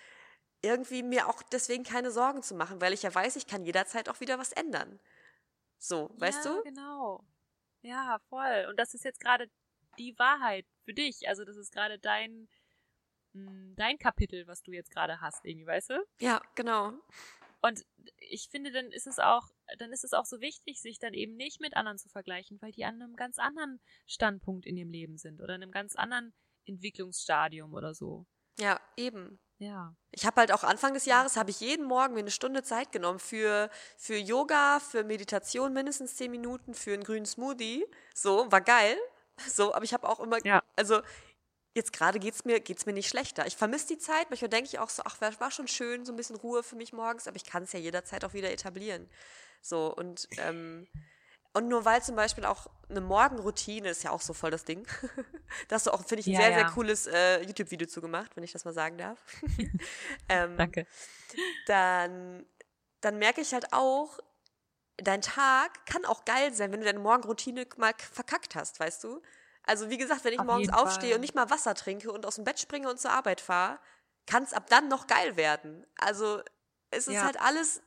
irgendwie mir auch deswegen keine Sorgen zu machen, weil ich ja weiß, ich kann jederzeit auch wieder was ändern. So, weißt ja, du? genau. Ja, voll. Und das ist jetzt gerade die Wahrheit für dich. Also das ist gerade dein, hm, dein Kapitel, was du jetzt gerade hast, irgendwie, weißt du? Ja, genau. Und ich finde, dann ist es auch, dann ist es auch so wichtig, sich dann eben nicht mit anderen zu vergleichen, weil die an einem ganz anderen Standpunkt in ihrem Leben sind oder in einem ganz anderen Entwicklungsstadium oder so. Ja, eben. Ja. Ich habe halt auch Anfang des Jahres, habe ich jeden Morgen mir eine Stunde Zeit genommen für, für Yoga, für Meditation mindestens zehn Minuten, für einen grünen Smoothie. So, war geil. So, aber ich habe auch immer, ja. also jetzt gerade geht's mir, geht's mir nicht schlechter. Ich vermisse die Zeit, manchmal denke ich auch so, ach, war schon schön, so ein bisschen Ruhe für mich morgens, aber ich kann es ja jederzeit auch wieder etablieren. So, und ähm, Und nur weil zum Beispiel auch eine Morgenroutine ist ja auch so voll das Ding. da hast du auch, finde ich, ein Ja, sehr, ja. sehr cooles äh, YouTube-Video zugemacht, wenn ich das mal sagen darf. ähm, Danke. Dann, dann merke ich halt auch, dein Tag kann auch geil sein, wenn du deine Morgenroutine mal verkackt hast, weißt du? Also wie gesagt, wenn ich Auf morgens aufstehe Fall. und nicht mal Wasser trinke und aus dem Bett springe und zur Arbeit fahre, kann es ab dann noch geil werden. Also es ist Ja. halt alles,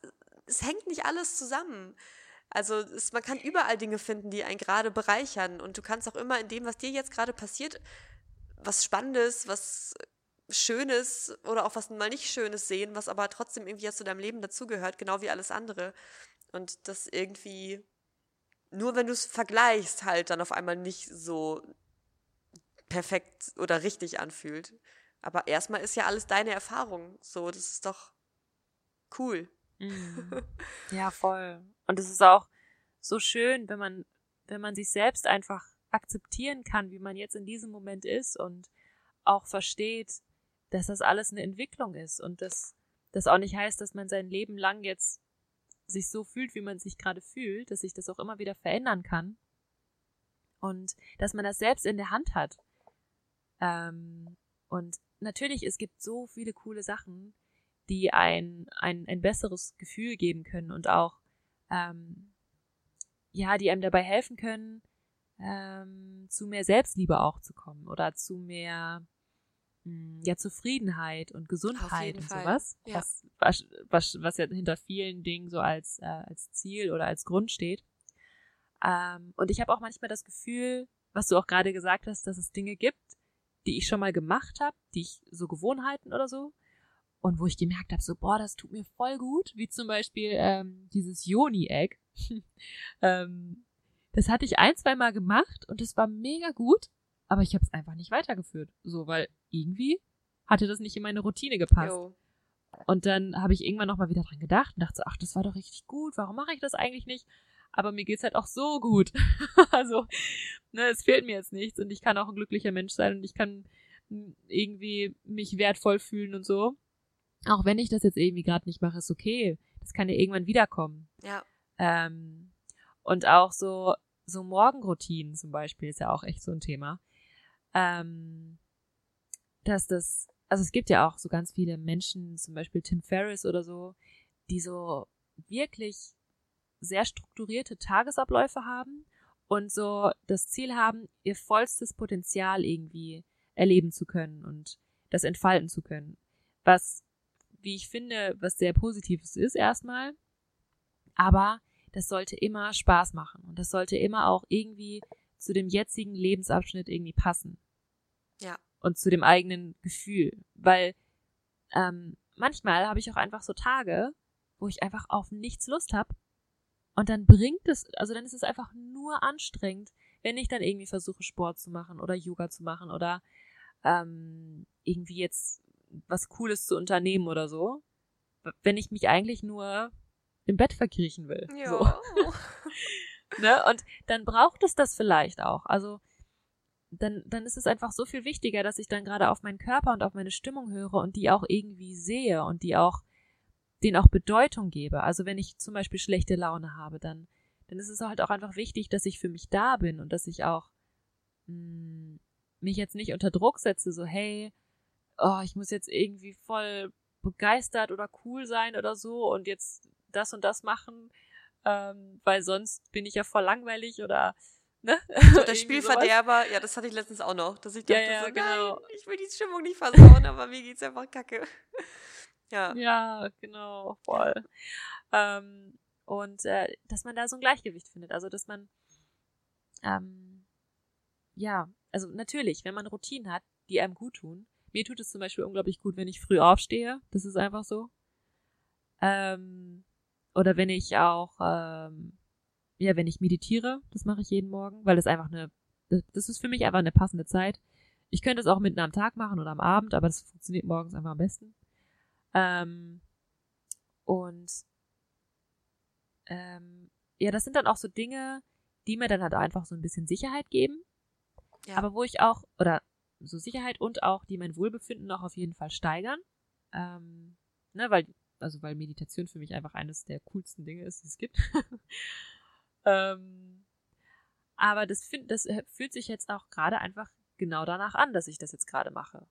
es hängt nicht alles zusammen. Also es, man kann überall Dinge finden, die einen gerade bereichern. Und du kannst auch immer in dem, was dir jetzt gerade passiert, was Spannendes, was Schönes oder auch was mal nicht Schönes sehen, was aber trotzdem irgendwie jetzt zu deinem Leben dazugehört, genau wie alles andere. Und das irgendwie, nur wenn du es vergleichst, halt dann auf einmal nicht so perfekt oder richtig anfühlt. Aber erstmal ist ja alles deine Erfahrung. So, das ist doch cool. Mhm. Ja, voll. Und es ist auch so schön, wenn man, wenn man sich selbst einfach akzeptieren kann, wie man jetzt in diesem Moment ist und auch versteht, dass das alles eine Entwicklung ist und dass das auch nicht heißt, dass man sein Leben lang jetzt sich so fühlt, wie man sich gerade fühlt, dass sich das auch immer wieder verändern kann und dass man das selbst in der Hand hat. Ähm, und natürlich, es gibt so viele coole Sachen, die ein, ein, ein besseres Gefühl geben können und auch, ähm, ja, die einem dabei helfen können, ähm, zu mehr Selbstliebe auch zu kommen oder zu mehr mh, ja, Zufriedenheit und Gesundheit und sowas, ja. was, was, was, was ja hinter vielen Dingen so als, äh, als Ziel oder als Grund steht. Ähm, und ich habe auch manchmal das Gefühl, was du auch gerade gesagt hast, dass es Dinge gibt, die ich schon mal gemacht habe, die ich so Gewohnheiten oder so, und wo ich gemerkt habe, so, boah, das tut mir voll gut, wie zum Beispiel ähm, dieses Joni-Egg. ähm, das hatte ich ein, zwei Mal gemacht und es war mega gut, aber ich habe es einfach nicht weitergeführt. So, weil irgendwie hatte das nicht in meine Routine gepasst. Jo. Und dann habe ich irgendwann nochmal wieder dran gedacht und dachte so, ach, das war doch richtig gut, warum mache ich das eigentlich nicht? Aber mir geht's halt auch so gut. also, ne, es fehlt mir jetzt nichts und ich kann auch ein glücklicher Mensch sein und ich kann irgendwie mich wertvoll fühlen und so. Auch wenn ich das jetzt irgendwie gerade nicht mache, ist okay. Das kann ja irgendwann wiederkommen. Ja. Ähm, und auch so, so Morgenroutinen zum Beispiel ist ja auch echt so ein Thema. Ähm, dass das, also es gibt ja auch so ganz viele Menschen, zum Beispiel Tim Ferriss oder so, die so wirklich sehr strukturierte Tagesabläufe haben und so das Ziel haben, ihr vollstes Potenzial irgendwie erleben zu können und das entfalten zu können. Was, wie ich finde, was sehr Positives ist erstmal. Aber das sollte immer Spaß machen und das sollte immer auch irgendwie zu dem jetzigen Lebensabschnitt irgendwie passen. Ja. Und zu dem eigenen Gefühl. Weil ähm, manchmal habe ich auch einfach so Tage, wo ich einfach auf nichts Lust habe. Und dann bringt es, also dann ist es einfach nur anstrengend, wenn ich dann irgendwie versuche, Sport zu machen oder Yoga zu machen oder ähm, irgendwie jetzt was Cooles zu unternehmen oder so. Wenn ich mich eigentlich nur im Bett verkriechen will. So. Ne? Und dann braucht es das vielleicht auch. Also dann, dann ist es einfach so viel wichtiger, dass ich dann gerade auf meinen Körper und auf meine Stimmung höre und die auch irgendwie sehe und die auch, denen auch Bedeutung gebe. Also wenn ich zum Beispiel schlechte Laune habe, dann, dann ist es halt auch einfach wichtig, dass ich für mich da bin und dass ich auch mh, mich jetzt nicht unter Druck setze, so hey, oh, ich muss jetzt irgendwie voll begeistert oder cool sein oder so und jetzt das und das machen, ähm, weil sonst bin ich ja voll langweilig oder ne? So der Irgendwie sowas. Spielverderber, ja, das hatte ich letztens auch noch, dass ich Ja, dachte ja, so, genau. nein, ich will die Stimmung nicht versauen, aber mir geht's einfach kacke. Ja. Ja, genau, voll. Ähm, und äh, dass man da so ein Gleichgewicht findet. Also dass man ähm, ja, also natürlich, wenn man Routinen hat, die einem gut tun. Mir tut es zum Beispiel unglaublich gut, wenn ich früh aufstehe. Das ist einfach so. Ähm, oder wenn ich auch, ähm, ja, wenn ich meditiere, das mache ich jeden Morgen, weil das einfach eine, das, ist für mich einfach eine passende Zeit. Ich könnte es auch mitten am Tag machen oder am Abend, aber das funktioniert morgens einfach am besten. Ähm, und ähm, ja, das sind dann auch so Dinge, die mir dann halt einfach so ein bisschen Sicherheit geben. Ja. Aber wo ich auch, oder so Sicherheit und auch, die mein Wohlbefinden auch auf jeden Fall steigern. Ähm, ne, weil, also weil Meditation für mich einfach eines der coolsten Dinge ist, die es gibt. Ähm, aber das, find, das äh, fühlt sich jetzt auch gerade einfach genau danach an, dass ich das jetzt gerade mache.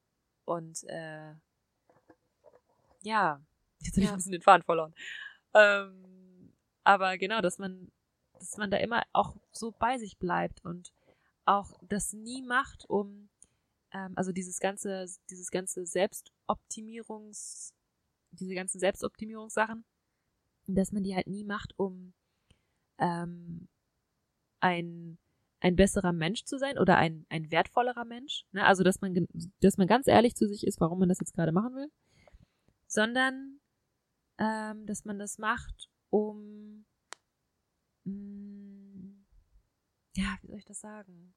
Und äh, ja, jetzt habe ich ein bisschen den Faden verloren. Ähm, aber genau, dass man, dass man da immer auch so bei sich bleibt und auch das nie macht, um ähm, also dieses ganze, dieses ganze Selbstoptimierungs, diese ganzen Selbstoptimierungssachen, dass man die halt nie macht, um ähm, ein ein besserer Mensch zu sein oder ein, ein wertvollerer Mensch. Ne? Also, dass man, dass man ganz ehrlich zu sich ist, warum man das jetzt gerade machen will. Sondern, ähm, dass man das macht, um, mh, mm, ja, wie soll ich das sagen?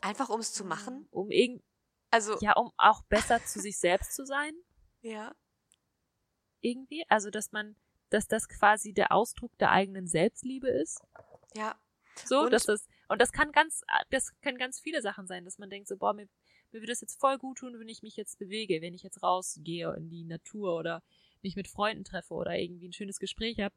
Einfach um es zu machen? Um irgend, also, ja, um auch besser zu sich selbst zu sein. Ja. Irgendwie. Also, dass man, dass das quasi der Ausdruck der eigenen Selbstliebe ist. Ja. So, und dass das, und das kann ganz, das können ganz viele Sachen sein, dass man denkt so, boah, mir, mir würde es jetzt voll gut tun, wenn ich mich jetzt bewege, wenn ich jetzt rausgehe in die Natur oder mich mit Freunden treffe oder irgendwie ein schönes Gespräch habe.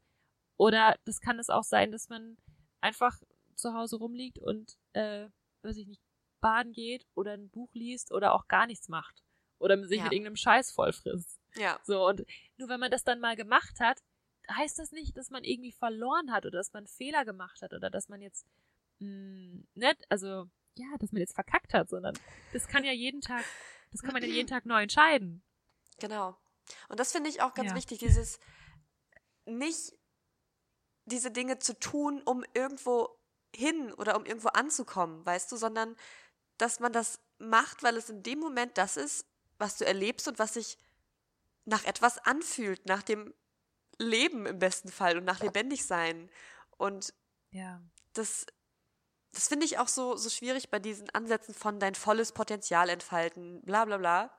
Oder das kann es auch sein, dass man einfach zu Hause rumliegt und, äh, weiß ich nicht, baden geht oder ein Buch liest oder auch gar nichts macht. Oder sich ja. mit irgendeinem Scheiß vollfrisst. Ja. So, und nur wenn man das dann mal gemacht hat, heißt das nicht, dass man irgendwie verloren hat oder dass man Fehler gemacht hat oder dass man jetzt mh, hm, nicht, also ja, dass man jetzt verkackt hat, sondern das kann ja jeden Tag, das kann man ja jeden Tag neu entscheiden. Genau. Und das finde ich auch ganz ja. wichtig, dieses nicht diese Dinge zu tun, um irgendwo hin oder um irgendwo anzukommen, weißt du, sondern dass man das macht, weil es in dem Moment das ist, was du erlebst und was sich nach etwas anfühlt, nach dem Leben im besten Fall und nach lebendig sein. Und ja. das, das finde ich auch so, so schwierig bei diesen Ansätzen von dein volles Potenzial entfalten, bla bla bla.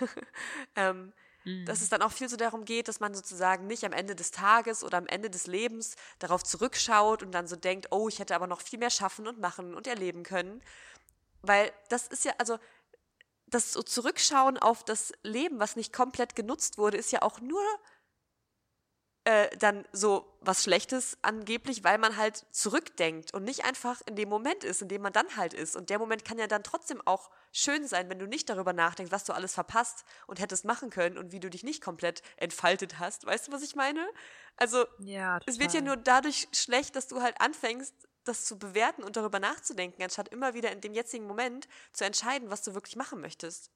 ähm, mhm. Dass es dann auch viel so darum geht, dass man sozusagen nicht am Ende des Tages oder am Ende des Lebens darauf zurückschaut und dann so denkt, oh, ich hätte aber noch viel mehr schaffen und machen und erleben können. Weil das ist ja, also das so Zurückschauen auf das Leben, was nicht komplett genutzt wurde, ist ja auch nur äh, dann so was Schlechtes angeblich, weil man halt zurückdenkt und nicht einfach in dem Moment ist, in dem man dann halt ist. Und der Moment kann ja dann trotzdem auch schön sein, wenn du nicht darüber nachdenkst, was du alles verpasst und hättest machen können und wie du dich nicht komplett entfaltet hast. Weißt du, was ich meine? Also, ja, es wird ja nur dadurch schlecht, dass du halt anfängst, das zu bewerten und darüber nachzudenken, anstatt immer wieder in dem jetzigen Moment zu entscheiden, was du wirklich machen möchtest.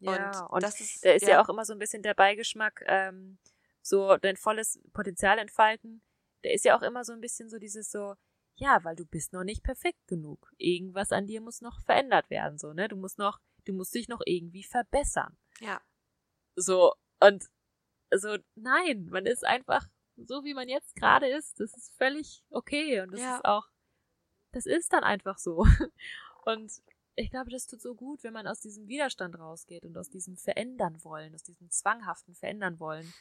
Ja, und, und das ist, da ist ja. ja. auch immer so ein bisschen der Beigeschmack, ähm, so dein volles Potenzial entfalten, der ist ja auch immer so ein bisschen so dieses so, ja, weil du bist noch nicht perfekt genug. Irgendwas an dir muss noch verändert werden, so, ne? Du musst noch, du musst dich noch irgendwie verbessern. Ja. So, und so, nein, man ist einfach so, wie man jetzt gerade ist. Das ist völlig okay und das ja. ist auch, das ist dann einfach so. Und ich glaube, das tut so gut, wenn man aus diesem Widerstand rausgeht und aus diesem Verändern wollen, aus diesem zwanghaften Verändern wollen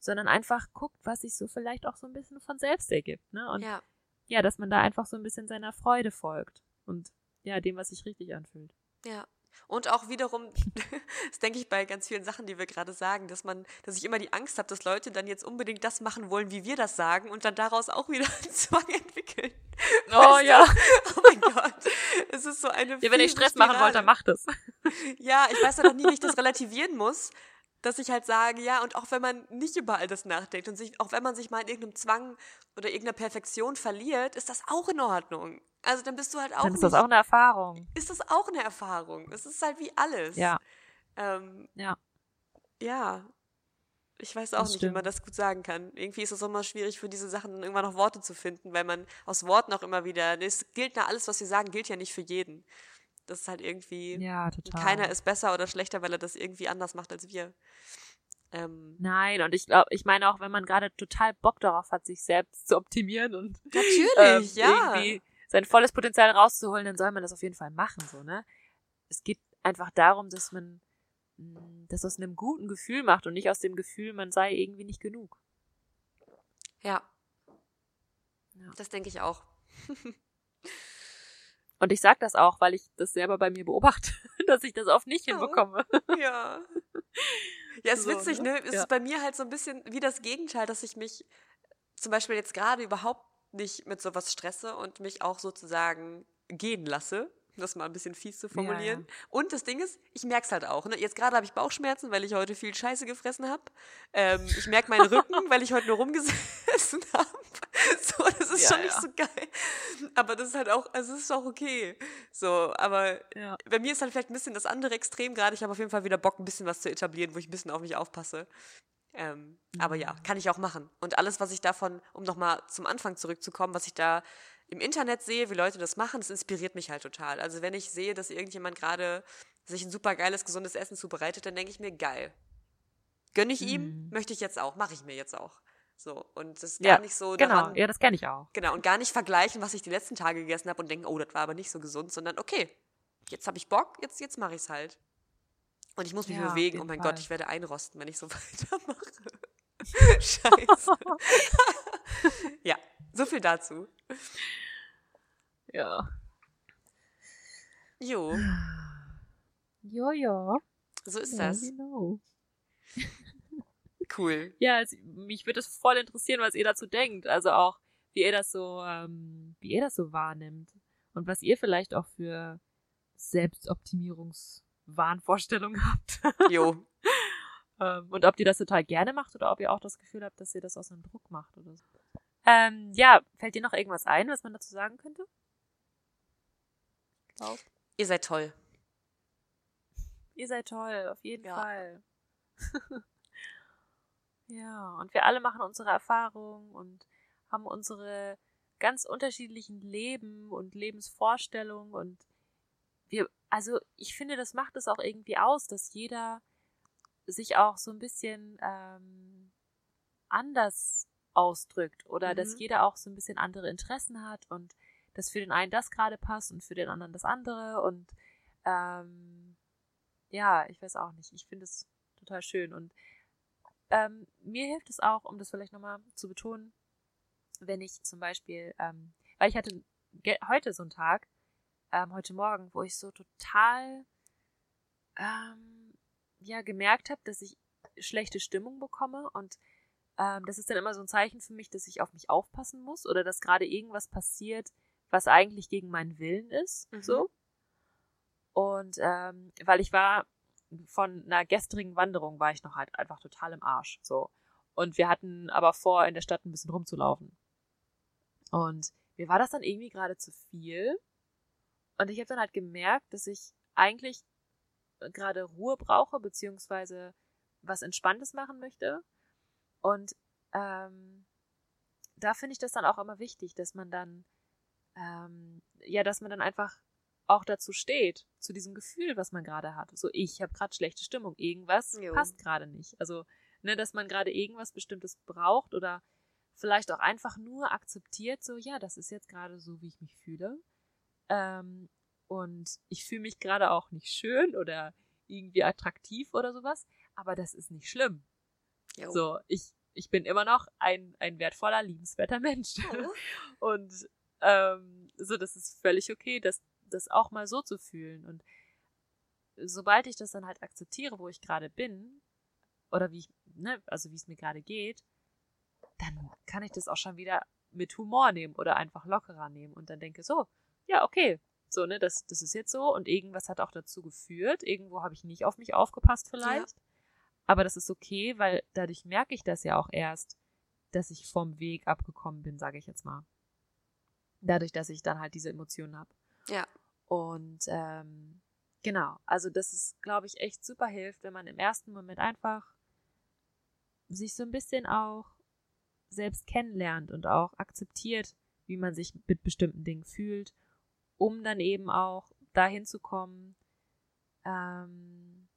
sondern einfach guckt, was sich so vielleicht auch so ein bisschen von selbst ergibt, ne? Und ja, ja dass man da einfach so ein bisschen seiner Freude folgt und ja, dem, was sich richtig anfühlt. Ja. Und auch wiederum, das denke ich bei ganz vielen Sachen, die wir gerade sagen, dass man, dass ich immer die Angst habe, dass Leute dann jetzt unbedingt das machen wollen, wie wir das sagen und dann daraus auch wieder einen Zwang entwickeln. Oh weißt ja. Du? Oh mein Gott. Es ist so eine. Ja, wenn ihr Stress machen wollt, dann macht es. Ja, ich weiß ja noch nie, wie ich das relativieren muss dass ich halt sage, ja, und auch wenn man nicht über all das nachdenkt und sich, auch wenn man sich mal in irgendeinem Zwang oder irgendeiner Perfektion verliert, ist das auch in Ordnung. Also dann bist du halt auch. Dann ist das auch eine Erfahrung. Ist das auch eine Erfahrung. Es ist halt wie alles. Ja. Ähm, ja. Ja. Ich weiß auch das nicht, stimmt. wie man das gut sagen kann. Irgendwie ist es immer schwierig, für diese Sachen irgendwann noch Worte zu finden, weil man aus Worten auch immer wieder, es gilt na alles, was wir sagen, gilt ja nicht für jeden. Das ist halt irgendwie. Ja, total. Keiner ist besser oder schlechter, weil er das irgendwie anders macht als wir. Ähm, Nein, und ich glaube, ich meine auch, wenn man gerade total Bock darauf hat, sich selbst zu optimieren und natürlich, ähm, ja. irgendwie sein volles Potenzial rauszuholen, dann soll man das auf jeden Fall machen, so, ne? Es geht einfach darum, dass man mm, das aus einem guten Gefühl macht und nicht aus dem Gefühl, man sei irgendwie nicht genug. Ja. ja. Das denke ich auch. Und ich sag das auch, weil ich das selber bei mir beobachte, dass ich das oft nicht hinbekomme. Ja. Ja, ist so, witzig, ne? ne? Es ja. ist bei mir halt so ein bisschen wie das Gegenteil, dass ich mich zum Beispiel jetzt gerade überhaupt nicht mit sowas stresse und mich auch sozusagen gehen lasse, das mal ein bisschen fies zu formulieren. Ja, ja. Und das Ding ist, ich merke es halt auch. Ne? Jetzt gerade habe ich Bauchschmerzen, weil ich heute viel Scheiße gefressen habe. Ähm, ich merke meinen Rücken, weil ich heute nur rumgesessen habe. So, das ist ja, schon nicht so geil. Aber das ist halt auch, also es ist auch okay. So, aber bei mir ist halt vielleicht ein bisschen das andere Extrem gerade. Ich habe auf jeden Fall wieder Bock, ein bisschen was zu etablieren, wo ich ein bisschen auf mich aufpasse. Ähm. Aber ja, mhm. kann ich auch machen. Und alles, was ich davon, um nochmal zum Anfang zurückzukommen, was ich da im Internet sehe, wie Leute das machen, das inspiriert mich halt total. Also wenn ich sehe, dass irgendjemand gerade sich ein super geiles, gesundes Essen zubereitet, dann denke ich mir, geil. Gönne ich ihm, mhm. möchte ich jetzt auch, mache ich mir jetzt auch. So, und das ist gar ja, nicht so genau, daran, ja, das kenne ich auch. Genau, und gar nicht vergleichen, was ich die letzten Tage gegessen habe und denken, oh, das war aber nicht so gesund, sondern okay, jetzt habe ich Bock, jetzt, jetzt mache ich es halt. Und ich muss mich ja, bewegen. Oh mein Fall. Gott, ich werde einrosten, wenn ich so weitermache. Scheiße. ja, so viel dazu. Ja. Jo. Jo, jo. So ist ja, das. Genau. Cool. Ja, also, mich würde es voll interessieren, was ihr dazu denkt. Also auch, wie ihr das so, ähm, wie ihr das so wahrnimmt. Und was ihr vielleicht auch für Selbstoptimierungswahnvorstellungen habt. Jo. ähm, und ob ihr das total gerne macht oder ob ihr auch das Gefühl habt, dass ihr das aus einem Druck macht oder so. Ähm, ja, fällt dir noch irgendwas ein, was man dazu sagen könnte? Glaub. Ihr seid toll. Ihr seid toll, auf jeden ja. Fall. ja, und wir alle machen unsere Erfahrungen und haben unsere ganz unterschiedlichen Leben und Lebensvorstellungen und wir, also ich finde, das macht es auch irgendwie aus, dass jeder sich auch so ein bisschen ähm, anders ausdrückt oder mhm. dass jeder auch so ein bisschen andere Interessen hat und dass für den einen das gerade passt und für den anderen das andere und ähm, ja, ich weiß auch nicht. Ich finde es total schön und ähm, mir hilft es auch, um das vielleicht nochmal zu betonen, wenn ich zum Beispiel, ähm, weil ich hatte heute so einen Tag, ähm, heute Morgen, wo ich so total ähm, ja gemerkt habe, dass ich schlechte Stimmung bekomme und ähm, das ist dann immer so ein Zeichen für mich, dass ich auf mich aufpassen muss oder dass gerade irgendwas passiert, was eigentlich gegen meinen Willen ist. Mhm. So. Und ähm, weil ich war von einer gestrigen Wanderung war ich noch halt einfach total im Arsch. So. Und wir hatten aber vor, in der Stadt ein bisschen rumzulaufen. Und mir war das dann irgendwie gerade zu viel. Und ich habe dann halt gemerkt, dass ich eigentlich gerade Ruhe brauche, beziehungsweise was Entspanntes machen möchte. Und ähm, da finde ich das dann auch immer wichtig, dass man dann, ähm, ja, dass man dann einfach auch dazu steht, zu diesem Gefühl, was man gerade hat. So, ich habe gerade schlechte Stimmung, irgendwas jo. passt gerade nicht. Also, ne, dass man gerade irgendwas Bestimmtes braucht oder vielleicht auch einfach nur akzeptiert, so, ja, das ist jetzt gerade so, wie ich mich fühle. Ähm, und ich fühle mich gerade auch nicht schön oder irgendwie attraktiv oder sowas, aber das ist nicht schlimm. Jo. So, ich, ich bin immer noch ein, ein wertvoller, liebenswerter Mensch. Oh. Und ähm, so, das ist völlig okay, das, das auch mal so zu fühlen. Und sobald ich das dann halt akzeptiere, wo ich gerade bin, oder wie ich, ne, also wie es mir gerade geht, dann kann ich das auch schon wieder mit Humor nehmen oder einfach lockerer nehmen und dann denke so, ja, okay, so, ne, das, das ist jetzt so und irgendwas hat auch dazu geführt. Irgendwo habe ich nicht auf mich aufgepasst vielleicht. Ja. Aber das ist okay, weil dadurch merke ich das ja auch erst, dass ich vom Weg abgekommen bin, sage ich jetzt mal. Dadurch, dass ich dann halt diese Emotionen habe. Ja. Und ähm, genau, also das ist, glaube ich, echt super hilft, wenn man im ersten Moment einfach sich so ein bisschen auch selbst kennenlernt und auch akzeptiert, wie man sich mit bestimmten Dingen fühlt um dann eben auch dahin zu kommen, ähm,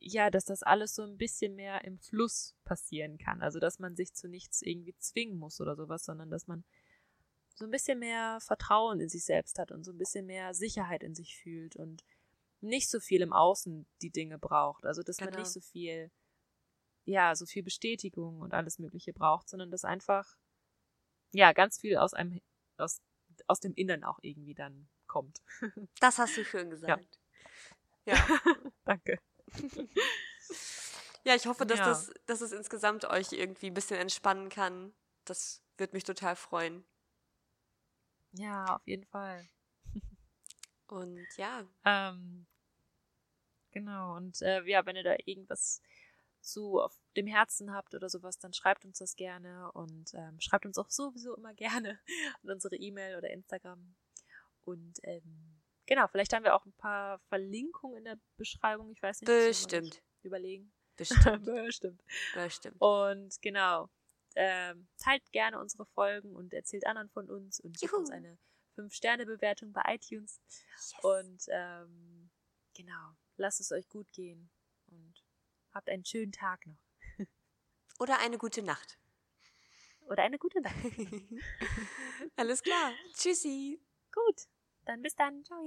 ja, dass das alles so ein bisschen mehr im Fluss passieren kann. Also, dass man sich zu nichts irgendwie zwingen muss oder sowas, sondern dass man so ein bisschen mehr Vertrauen in sich selbst hat und so ein bisschen mehr Sicherheit in sich fühlt und nicht so viel im Außen die Dinge braucht. Also, dass genau. man nicht so viel, ja, so viel Bestätigung und alles Mögliche braucht, sondern dass einfach, ja, ganz viel aus einem, aus aus dem Innern auch irgendwie dann kommt. Das hast du schön gesagt. Ja. ja. Danke. Ja, ich hoffe, dass, Ja. das, dass es insgesamt euch irgendwie ein bisschen entspannen kann. Das wird mich total freuen. Ja, auf jeden Fall. Und ja, Ähm, genau, und äh, ja, wenn ihr da irgendwas zu auf dem Herzen habt oder sowas, dann schreibt uns das gerne und ähm, schreibt uns auch sowieso immer gerne an unsere E-Mail oder Instagram. Und ähm, genau, vielleicht haben wir auch ein paar Verlinkungen in der Beschreibung. Ich weiß nicht. bestimmt. Überlegen. Bestimmt. Bestimmt. bestimmt. Und genau, ähm, teilt gerne unsere Folgen und erzählt anderen von uns und gebt Juhu. uns eine 5-Sterne-Bewertung bei iTunes. Yes. Und ähm, genau, lasst es euch gut gehen und habt einen schönen Tag noch. Oder eine gute Nacht. Oder eine gute Nacht. Alles klar. Tschüssi. Gut, dann bis dann. Ciao.